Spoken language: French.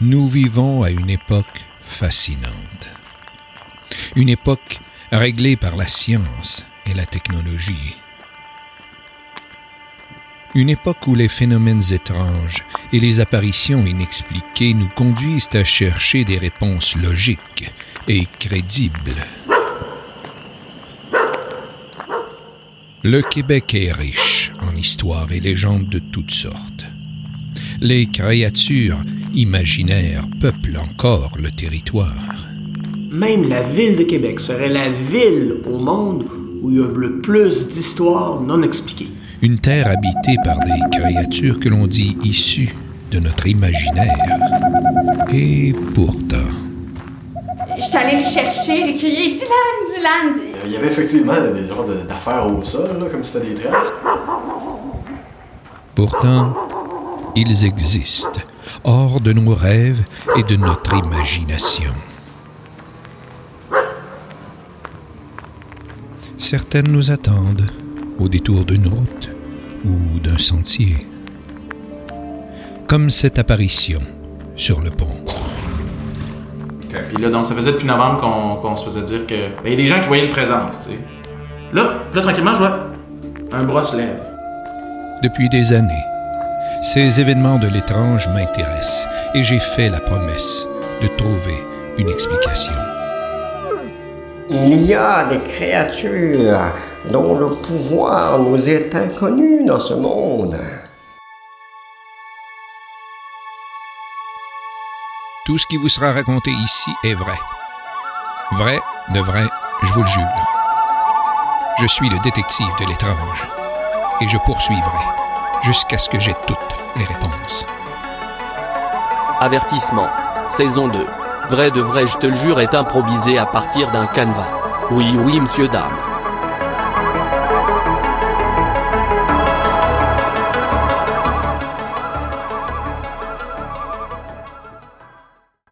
nous vivons à une époque fascinante. Une époque réglée par la science et la technologie. Une époque où les phénomènes étranges et les apparitions inexpliquées nous conduisent à chercher des réponses logiques et crédibles. Le Québec est riche en histoires et légendes de toutes sortes. Les créatures imaginaires peuplent encore le territoire. Même la ville de Québec serait la ville au monde où il y a le plus d'histoires non expliquées. Une terre habitée par des créatures que l'on dit issues de notre imaginaire. Et pourtant, Je suis allée le chercher, j'ai crié Dylan, Dylan! Il y avait effectivement des genres d'affaires au sol, là, comme si c'était des traces. pourtant, ils existent, hors de nos rêves et de notre imagination. Certaines nous attendent au détour d'une route ou d'un sentier, comme cette apparition sur le pont. Puis là, donc, ça faisait depuis novembre qu'on se faisait dire que. Ben, il y a des gens qui voyaient une présence, tu sais. Là, là, tranquillement, je vois un bras se lève. Depuis des années, ces événements de l'étrange m'intéressent et j'ai fait la promesse de trouver une explication. Il y a des créatures dont le pouvoir nous est inconnu dans ce monde. Tout ce qui vous sera raconté ici est vrai. Vrai, de vrai, je vous le jure. Je suis le détective de l'étrange et je poursuivrai jusqu'à ce que j'ai toutes les réponses. Avertissement. Saison 2. Vrai de vrai, je te le jure, est improvisé à partir d'un canevas. Oui, oui, monsieur, dame.